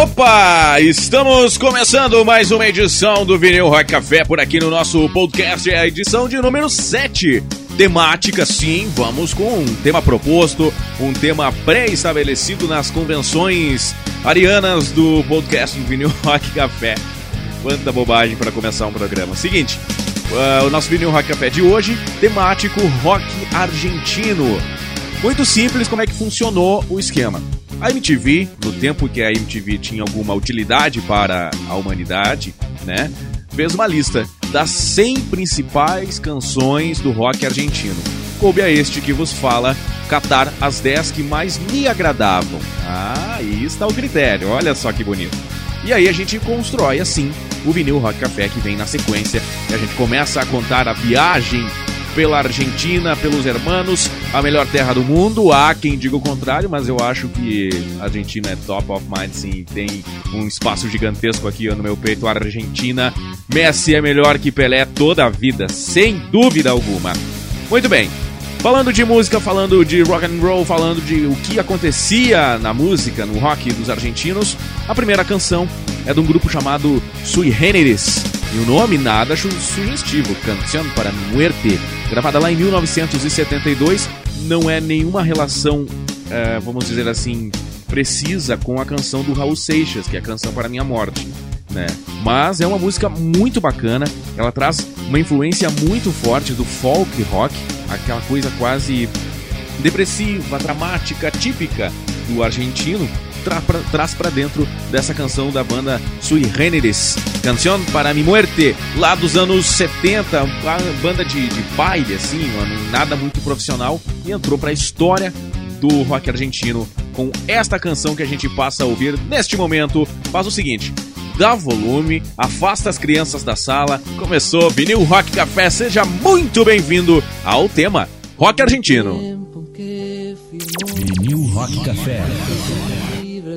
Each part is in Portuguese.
Opa! Estamos começando mais uma edição do Vinil Rock Café por aqui no nosso podcast, é a edição de número 7. Temática, sim, vamos com um tema proposto, um tema pré-estabelecido nas convenções arianas do podcast do Vinil Rock Café. Quanta bobagem para começar um programa. Seguinte, uh, o nosso Vinil Rock Café de hoje, temático rock argentino. Muito simples como é que funcionou o esquema. A MTV, no tempo que a MTV tinha alguma utilidade para a humanidade, né, fez uma lista das 100 principais canções do rock argentino. Coube a este que vos fala catar as 10 que mais me agradavam. Ah, aí está o critério, olha só que bonito. E aí a gente constrói assim o vinil Rock Café que vem na sequência e a gente começa a contar a viagem pela Argentina, pelos hermanos, a melhor terra do mundo. Há quem diga o contrário, mas eu acho que a Argentina é top of mind, sim. Tem um espaço gigantesco aqui no meu peito. A Argentina, Messi é melhor que Pelé toda a vida, sem dúvida alguma. Muito bem. Falando de música, falando de rock and roll, falando de o que acontecia na música, no rock dos argentinos, a primeira canção é de um grupo chamado Sui Generis. E o nome nada sugestivo, Canción para Muerte, gravada lá em 1972, não é nenhuma relação, é, vamos dizer assim, precisa com a canção do Raul Seixas, que é a Canção para Minha Morte. Né? Mas é uma música muito bacana, ela traz uma influência muito forte do folk rock, aquela coisa quase depressiva, dramática, típica do argentino, tra pra, traz para dentro dessa canção da banda Sui Generis, Canción para mi muerte, lá dos anos 70, uma banda de, de baile, assim, nada muito profissional, e entrou para a história do rock argentino com esta canção que a gente passa a ouvir neste momento. Faz o seguinte, dá volume, afasta as crianças da sala. Começou Vinil Rock Café, seja muito bem-vindo ao tema Rock Argentino. Vinil Rock Café.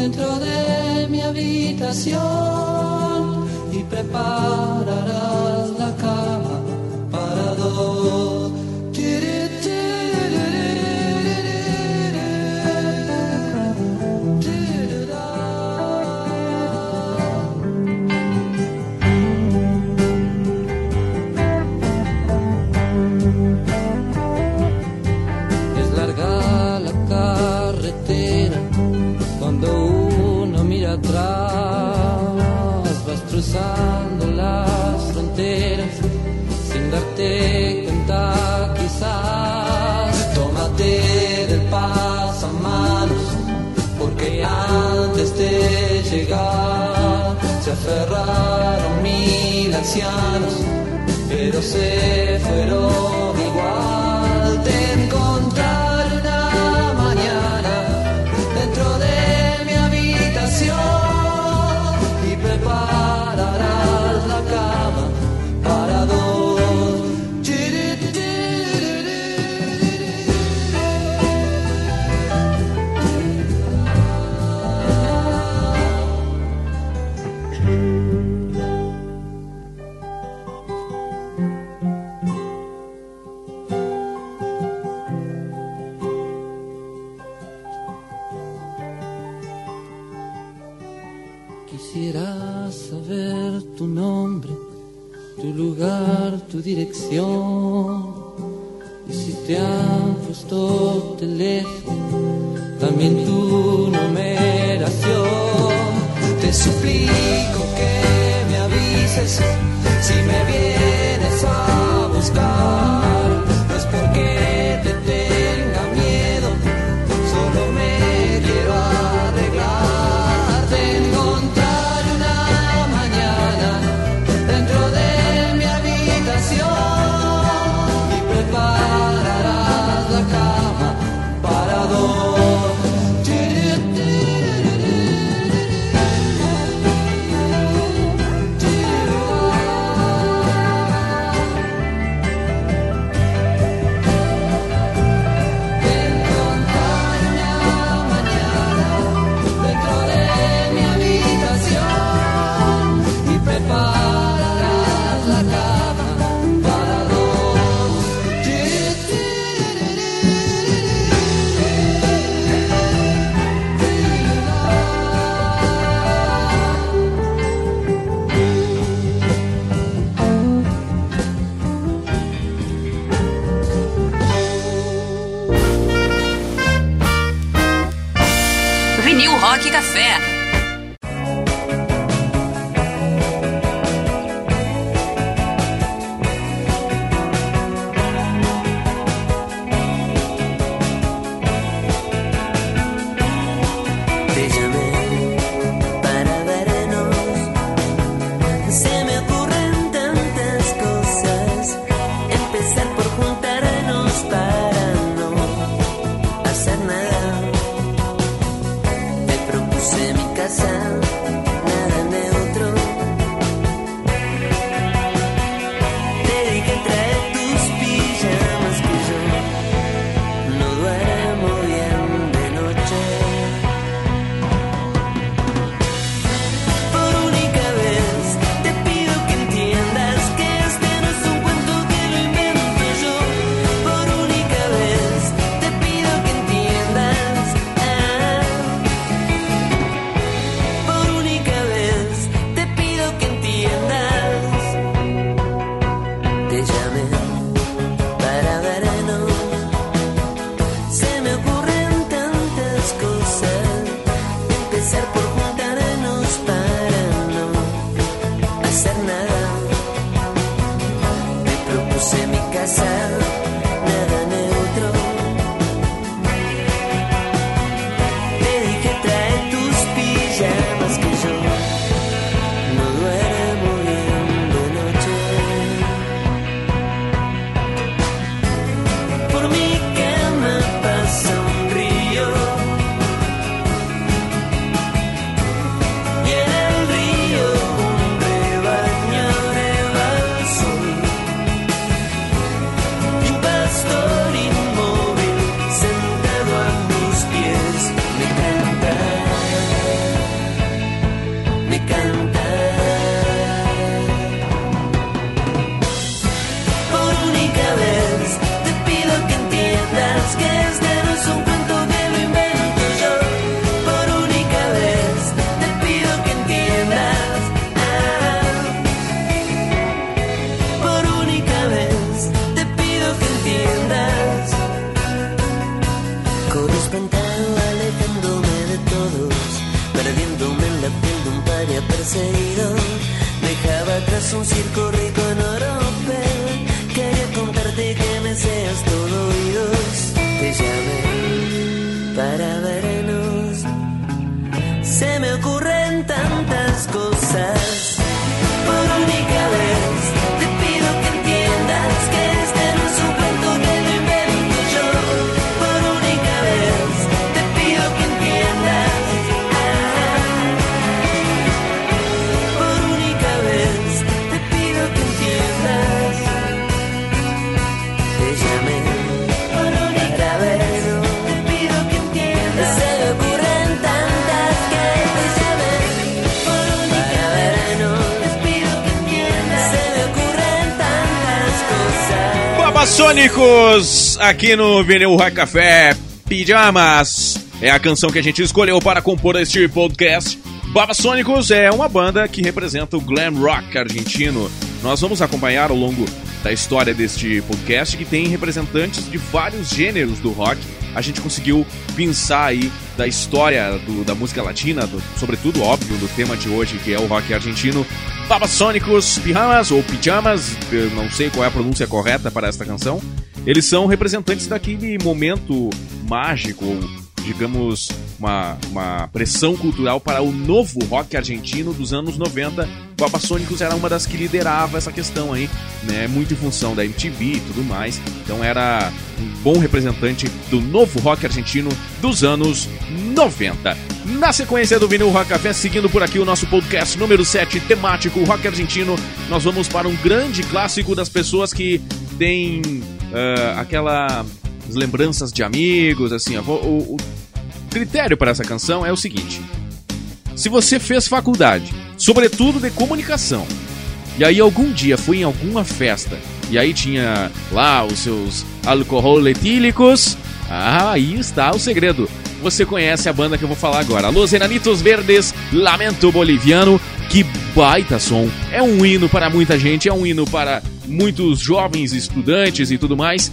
dentro de mi habitación y prepararás la cama para dos. Es carretera cuando uno mira atrás, vas cruzando las fronteras sin darte cuenta quizás. Tómate del pasamanos, porque antes de llegar se aferraron mil ancianos, pero se fueron igual. Dirección. Y si te han puesto teléfono, también tu perseguido, dejaba atrás un circo rígido. Sônicos aqui no Vinil Rock Café Pijamas. É a canção que a gente escolheu para compor este podcast. Babasônicos é uma banda que representa o glam rock argentino. Nós vamos acompanhar ao longo da história deste podcast que tem representantes de vários gêneros do rock. A gente conseguiu pensar aí da história do, da música latina, do, sobretudo, óbvio, do tema de hoje, que é o rock argentino. Babasônicos Pijamas, ou Pijamas, não sei qual é a pronúncia correta para esta canção. Eles são representantes daquele momento mágico, digamos, uma, uma pressão cultural para o novo rock argentino dos anos 90. Babasônicos era uma das que liderava essa questão aí, né? Muito em função da MTV e tudo mais. Então era um bom representante do novo rock argentino dos anos 90. Na sequência do Vinil Rock Café, seguindo por aqui o nosso podcast número 7, temático rock argentino, nós vamos para um grande clássico das pessoas que têm uh, aquela lembranças de amigos, assim, o, o critério para essa canção é o seguinte: se você fez faculdade, sobretudo de comunicação, e aí algum dia foi em alguma festa e aí tinha lá os seus alcohol etílicos, ah, aí está o segredo você conhece a banda que eu vou falar agora. Los Enanitos Verdes, Lamento Boliviano. Que baita som! É um hino para muita gente, é um hino para muitos jovens estudantes e tudo mais.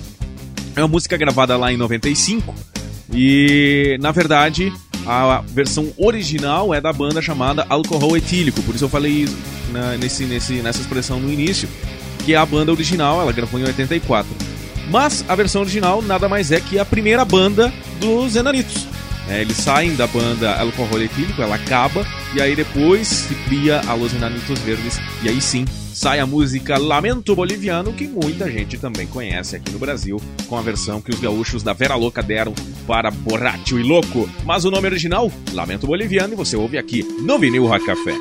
É uma música gravada lá em 95 e, na verdade, a versão original é da banda chamada Alcohol Etílico, por isso eu falei na, nesse, nesse, nessa expressão no início, que é a banda original, ela gravou em 84. Mas a versão original nada mais é que a primeira banda dos Enanitos. É, eles saem da banda Alcohol Etílico, ela acaba, e aí depois se cria a Los Enanitos Verdes, e aí sim sai a música Lamento Boliviano, que muita gente também conhece aqui no Brasil, com a versão que os gaúchos da Vera Louca deram para Borracho e Louco. Mas o nome original, Lamento Boliviano, e você ouve aqui no Vinil Rock Café.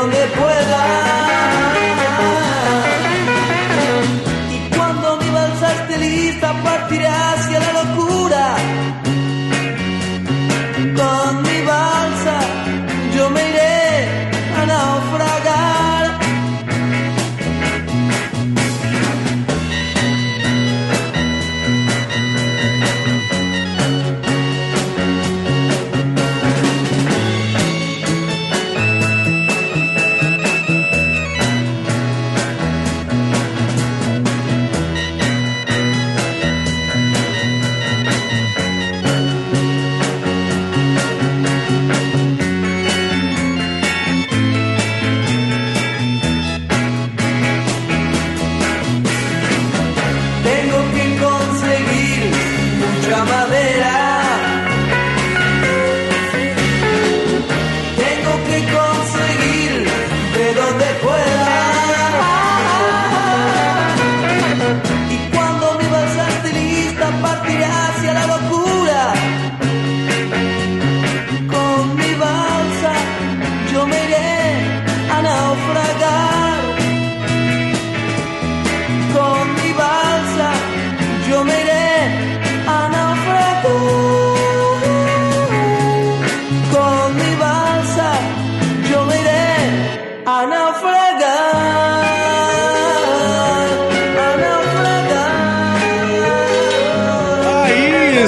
down their blood.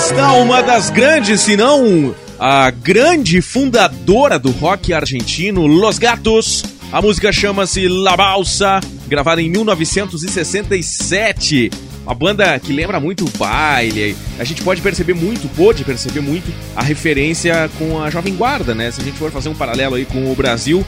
Está uma das grandes, se não a grande fundadora do rock argentino, Los Gatos. A música chama-se La Balsa, gravada em 1967. Uma banda que lembra muito o baile. A gente pode perceber muito, pôde perceber muito a referência com a Jovem Guarda, né? Se a gente for fazer um paralelo aí com o Brasil,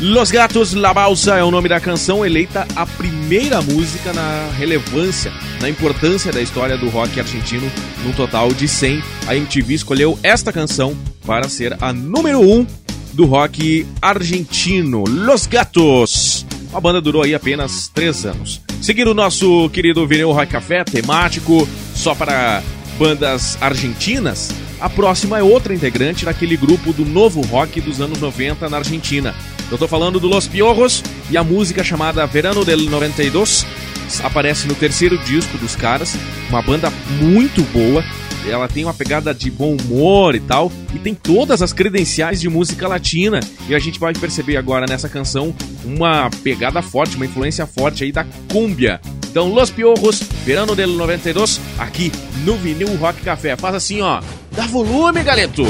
Los Gatos La Balsa é o nome da canção, eleita a primeira música na relevância, na importância da história do rock argentino, num total de 100. A MTV escolheu esta canção para ser a número 1 do rock argentino, Los Gatos. A banda durou aí apenas 3 anos. Seguindo o nosso querido Vinil Rock Café, temático, só para bandas argentinas, a próxima é outra integrante daquele grupo do novo rock dos anos 90 na Argentina. Eu tô falando do Los Piojos e a música chamada Verano del 92 aparece no terceiro disco dos caras, uma banda muito boa. Ela tem uma pegada de bom humor e tal, e tem todas as credenciais de música latina. E a gente vai perceber agora nessa canção uma pegada forte, uma influência forte aí da cúmbia. Então, Los Piojos, Verano del 92, aqui no Vinil Rock Café. Faz assim, ó. Dá volume, galeto!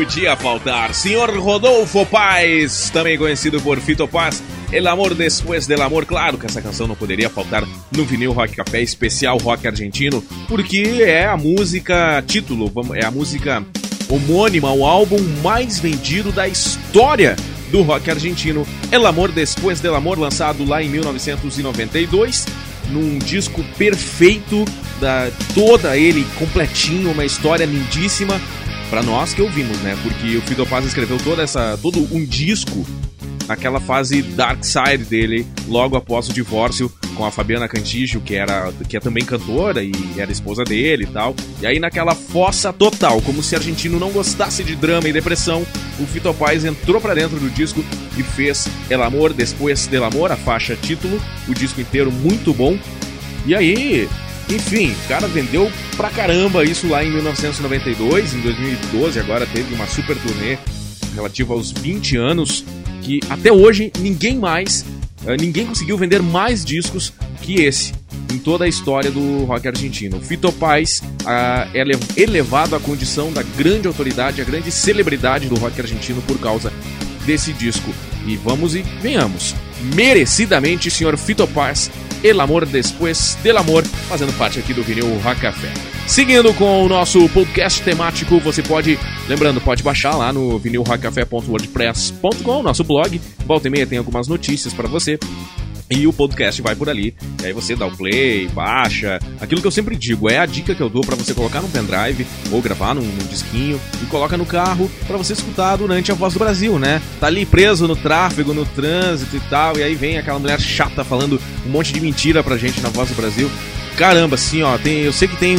Podia faltar. Senhor Rodolfo Paz, também conhecido por Fito Paz. El Amor Después del Amor, claro que essa canção não poderia faltar no vinil Rock Café especial rock argentino, porque é a música título, é a música homônima, o álbum mais vendido da história do rock argentino. El Amor Después del Amor, lançado lá em 1992, num disco perfeito, da toda ele completinho, uma história lindíssima para nós que ouvimos, né? Porque o Fido Paz escreveu toda essa todo um disco naquela fase dark side dele, logo após o divórcio com a Fabiana Cantígio, que era que é também cantora e era esposa dele e tal. E aí naquela fossa total, como se argentino não gostasse de drama e depressão, o Fito Paz entrou para dentro do disco e fez El Amor Después del Amor, a faixa título, o disco inteiro muito bom. E aí, enfim, o cara vendeu pra caramba isso lá em 1992, em 2012 agora teve uma super turnê relativa aos 20 anos que até hoje ninguém mais, uh, ninguém conseguiu vender mais discos que esse em toda a história do rock argentino. Fito Paz é elevado à condição da grande autoridade, a grande celebridade do rock argentino por causa desse disco. E vamos e venhamos. Merecidamente, senhor Fito Paz, El Amor Después del Amor, fazendo parte aqui do vinil Rock Café. Seguindo com o nosso podcast temático, você pode, lembrando, pode baixar lá no vinilrockcafé.wordpress.com, nosso blog. Volta e meia tem algumas notícias para você. E o podcast vai por ali. E aí você dá o play, baixa. Aquilo que eu sempre digo, é a dica que eu dou para você colocar no pendrive ou gravar num, num disquinho e coloca no carro para você escutar durante a Voz do Brasil, né? Tá ali preso no tráfego, no trânsito e tal, e aí vem aquela mulher chata falando um monte de mentira pra gente na Voz do Brasil caramba, assim, ó. Tem, eu sei que tem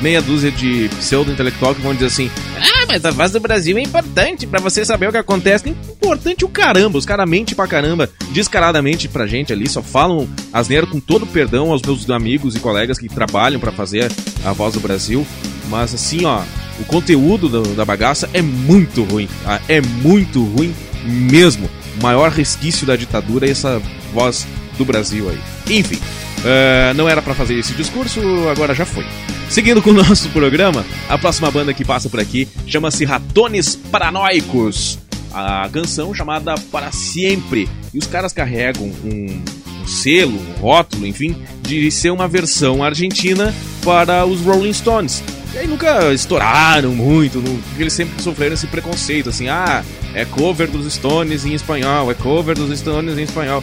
meia dúzia de pseudo-intelectual que vão dizer assim: Ah, mas a voz do Brasil é importante para você saber o que acontece. É importante o caramba. Os caras mentem pra caramba, descaradamente pra gente ali, só falam asneira com todo perdão aos meus amigos e colegas que trabalham para fazer a voz do Brasil. Mas assim, ó, o conteúdo do, da bagaça é muito ruim. Tá? É muito ruim mesmo. O maior resquício da ditadura é essa voz do Brasil aí. Enfim, Uh, não era para fazer esse discurso, agora já foi. Seguindo com o nosso programa, a próxima banda que passa por aqui chama-se Ratones Paranoicos. A canção chamada Para Sempre. E os caras carregam um, um selo, um rótulo, enfim, de ser uma versão argentina para os Rolling Stones. E aí nunca estouraram muito, porque eles sempre sofreram esse preconceito, assim, ah, é cover dos Stones em espanhol, é cover dos Stones em espanhol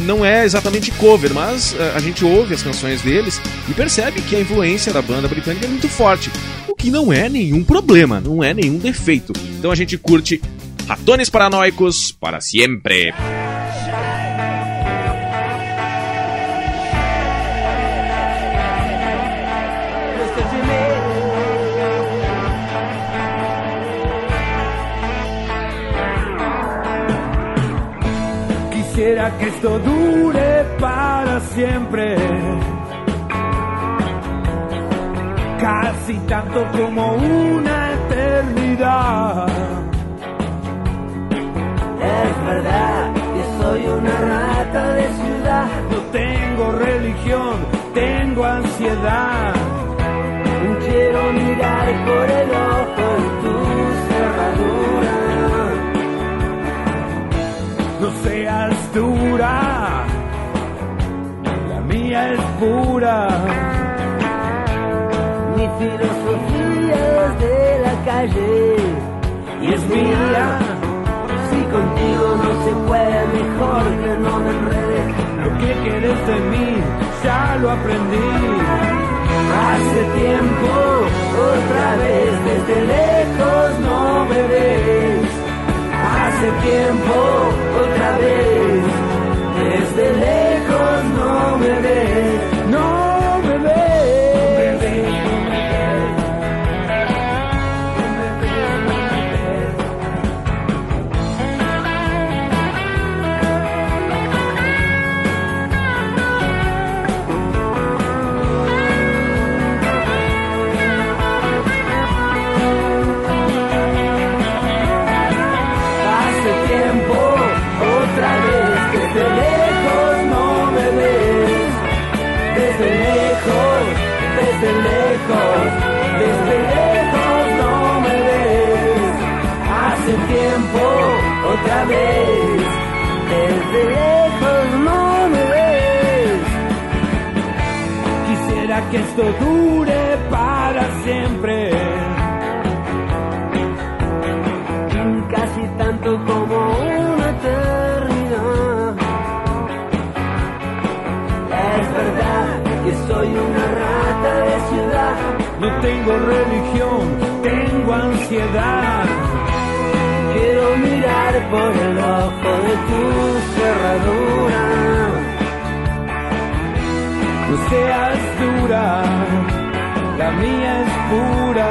não é exatamente cover, mas eh, a gente ouve as canções deles e percebe que a influência da banda britânica é muito forte, o que não é nenhum problema, não é nenhum defeito. Então a gente curte Ratones Paranoicos para sempre. Quisiera que esto dure para siempre. Casi tanto como una eternidad. Es verdad que soy una rata de ciudad. No tengo religión, tengo ansiedad. Quiero mirar por pura. Mi filosofía es de la calle Y es mía, Si contigo no se puede, mejor que no me enrede. lo que quieres de mí, ya lo aprendí. Hace tiempo, otra vez desde lejos no me ves. Hace tiempo, otra vez, desde lejos no me ves. Dure para siempre. casi tanto como una eternidad. Es verdad que soy una rata de ciudad. No tengo religión, tengo ansiedad. Quiero mirar por el ojo de tu cerradura. No seas dura, la mía es pura.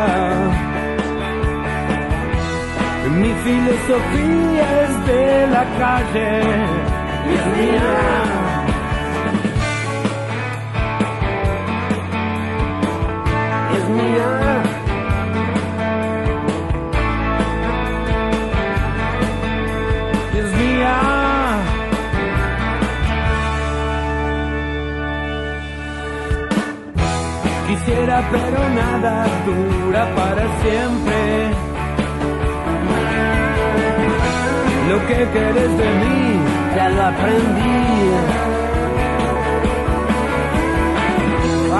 Mi filosofía es de la calle y es mía. Mía. Quisiera, pero nada dura para siempre. Lo que querés de mí, Ya lo aprendí.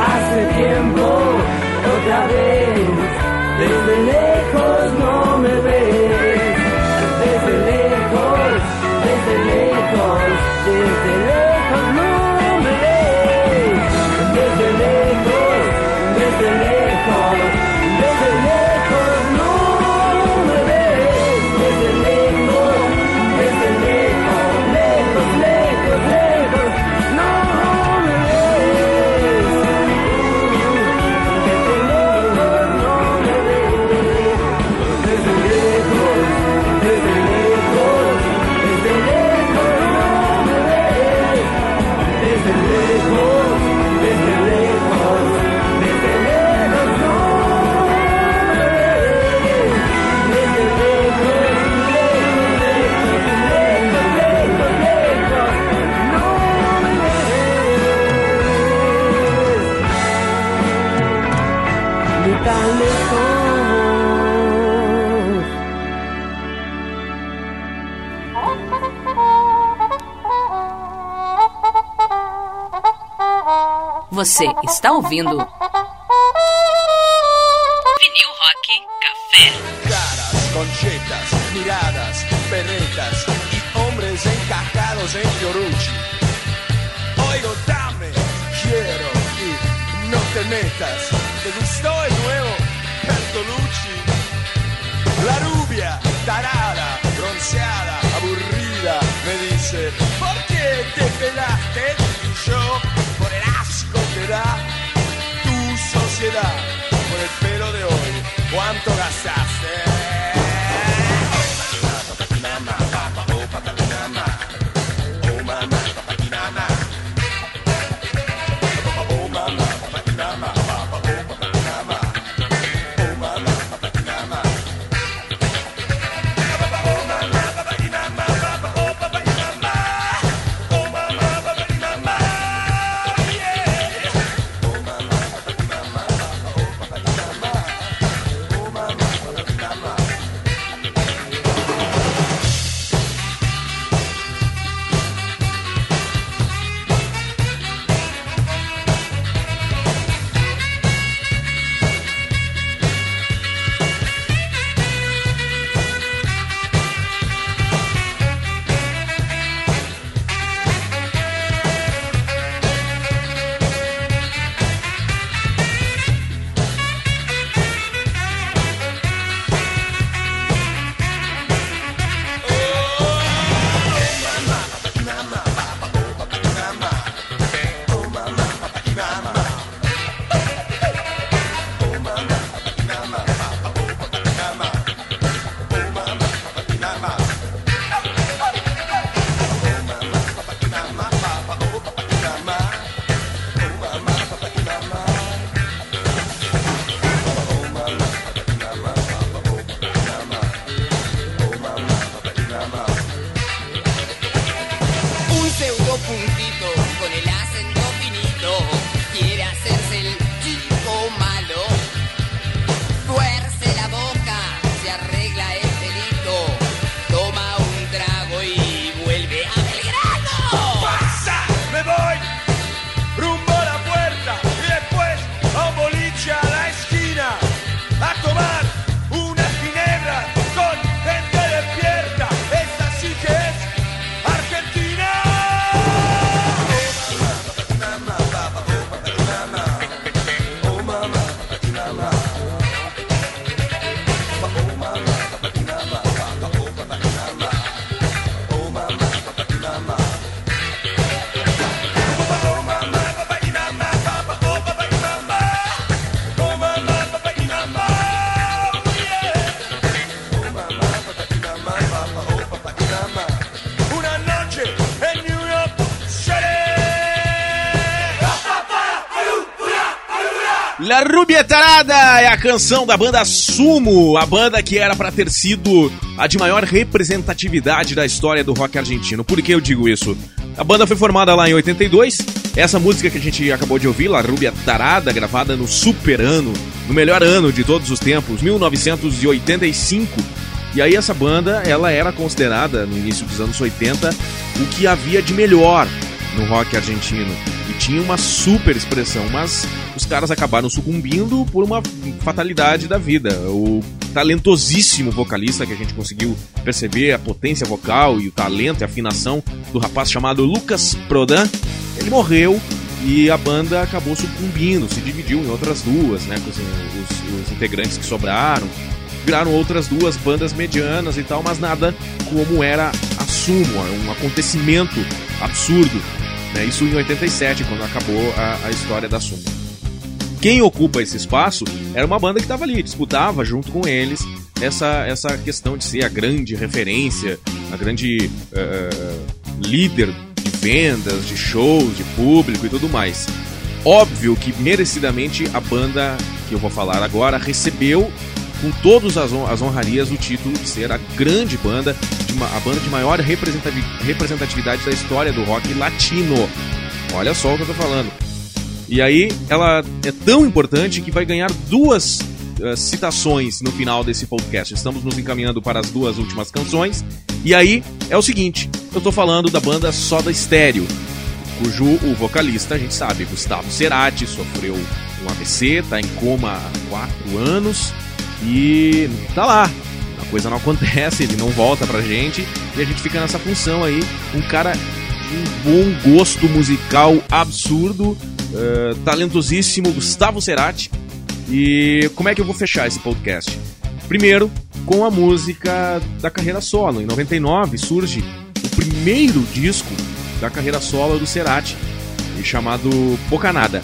Hace tiempo, otra vez, desde lejos no me ves. Desde lejos, desde lejos, desde lejos no está ouvindo Vinil Rock Café. Caras, conchetas, miradas, perretas y hombres encajados en Fiorucci. Oigo, dame, quiero y no te metas. ¿Te gustó el nuevo Bertolucci? La rubia, tarada, bronceada, aburrida, canção da banda Sumo, a banda que era para ter sido a de maior representatividade da história do rock argentino. Por que eu digo isso? A banda foi formada lá em 82. Essa música que a gente acabou de ouvir, La Rubia Tarada, gravada no super ano, no melhor ano de todos os tempos, 1985. E aí essa banda, ela era considerada no início dos anos 80 o que havia de melhor no rock argentino tinha uma super expressão, mas os caras acabaram sucumbindo por uma fatalidade da vida. O talentosíssimo vocalista que a gente conseguiu perceber a potência vocal e o talento e a afinação do rapaz chamado Lucas Prodan, ele morreu e a banda acabou sucumbindo, se dividiu em outras duas, né, com os, os, os integrantes que sobraram. Viraram outras duas bandas medianas e tal, mas nada como era a Sumo, um acontecimento absurdo. Né? Isso em 87, quando acabou a, a história da Sumo. Quem ocupa esse espaço era uma banda que estava ali, disputava junto com eles essa, essa questão de ser a grande referência, a grande uh, líder de vendas, de shows, de público e tudo mais. Óbvio que merecidamente a banda que eu vou falar agora recebeu com todas as, hon as honrarias o título de ser a grande banda, a banda de maior representatividade da história do rock latino. Olha só o que eu tô falando. E aí, ela é tão importante que vai ganhar duas uh, citações no final desse podcast. Estamos nos encaminhando para as duas últimas canções. E aí, é o seguinte: eu tô falando da banda Soda Stereo, cujo o vocalista, a gente sabe, Gustavo Cerati, sofreu um AVC, tá em coma há quatro anos e tá lá. A coisa não acontece, ele não volta pra gente e a gente fica nessa função aí. Um cara de um bom gosto musical absurdo, uh, talentosíssimo, Gustavo Cerati. E como é que eu vou fechar esse podcast? Primeiro, com a música da carreira solo. Em 99 surge o primeiro disco da carreira solo do Cerati, chamado Bocanada.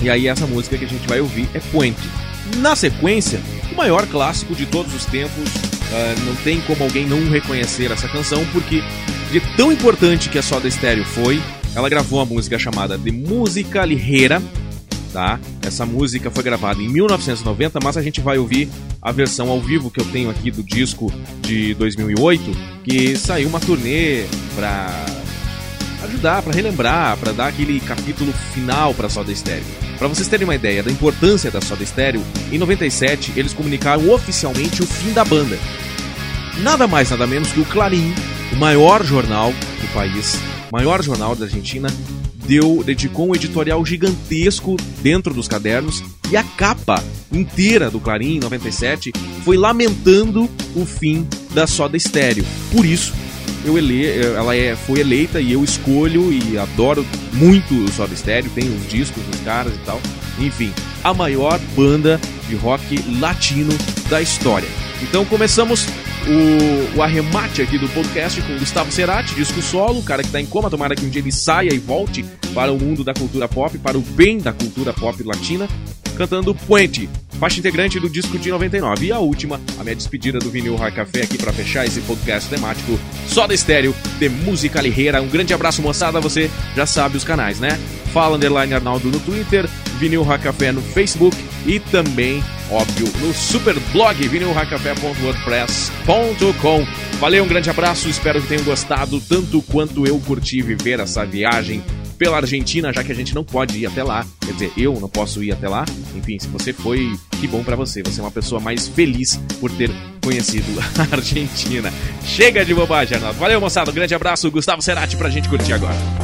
E aí essa música que a gente vai ouvir é Puente. Na sequência, o maior clássico de todos os tempos. Uh, não tem como alguém não reconhecer essa canção, porque de tão importante que a Soda Stereo foi, ela gravou uma música chamada de Música Ligeira, tá? Essa música foi gravada em 1990, mas a gente vai ouvir a versão ao vivo que eu tenho aqui do disco de 2008, que saiu uma turnê pra ajudar, para relembrar, para dar aquele capítulo final para Soda Stereo. Para vocês terem uma ideia da importância da Soda Stereo, em 97 eles comunicaram oficialmente o fim da banda. Nada mais, nada menos que o Clarim, o maior jornal do país, maior jornal da Argentina, deu, dedicou um editorial gigantesco dentro dos cadernos e a capa inteira do Clarim, em 97, foi lamentando o fim da Soda Stereo. Por isso, eu ele, ela é, foi eleita e eu escolho e adoro muito o Soda Stereo, tenho os discos dos caras e tal. Enfim, a maior banda de rock latino da história. Então começamos o, o, arremate aqui do podcast com Gustavo Cerati, disco solo, o cara que tá em coma, tomara que um dia ele saia e volte para o mundo da cultura pop, para o bem da cultura pop latina, cantando Puente, faixa integrante do disco de 99. E a última, a minha despedida do Vinil Rock Café aqui para fechar esse podcast temático só da estéreo de música ligeira. Um grande abraço, moçada. Você já sabe os canais, né? Fala Underline Arnaldo no Twitter, Vinil Rock Café no Facebook e também, óbvio, no super blog vinilrockcafé.wordpress.com. Valeu, um grande abraço, espero que tenham gostado tanto quanto eu curti viver essa viagem pela Argentina, já que a gente não pode ir até lá. Quer dizer, eu não posso ir até lá. Enfim, se você foi, que bom para você. Você é uma pessoa mais feliz por ter conhecido a Argentina. Chega de bobagem, Arnaldo. Valeu, moçada. Um grande abraço. Gustavo Cerati pra gente curtir agora.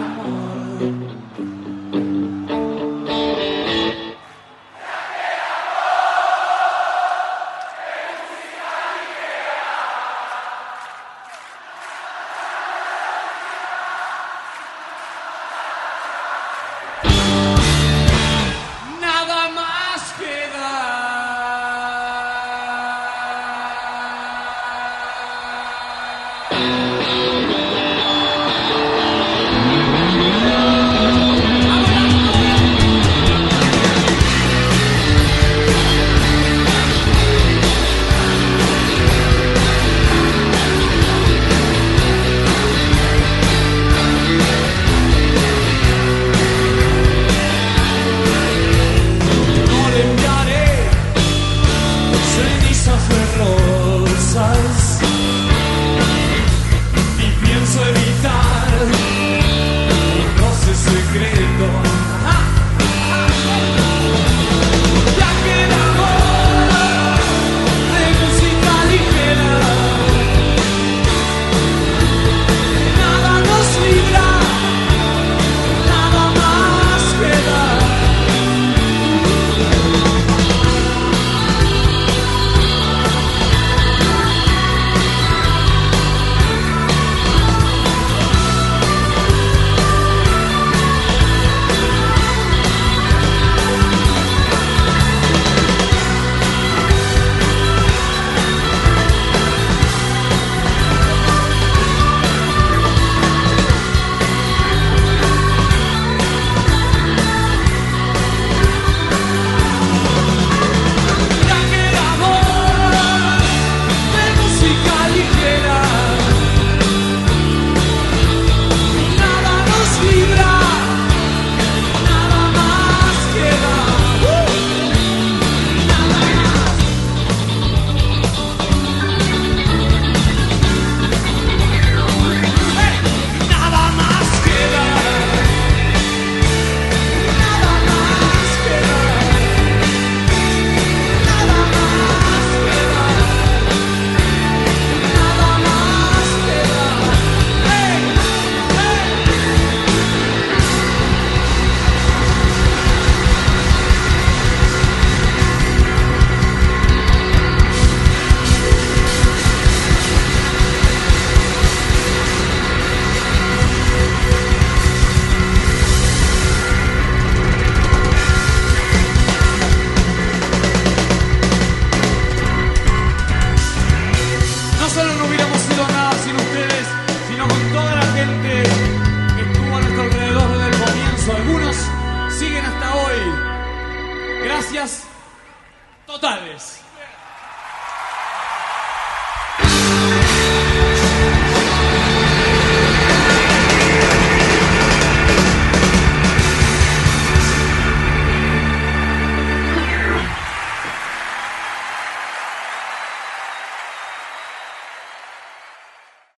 one.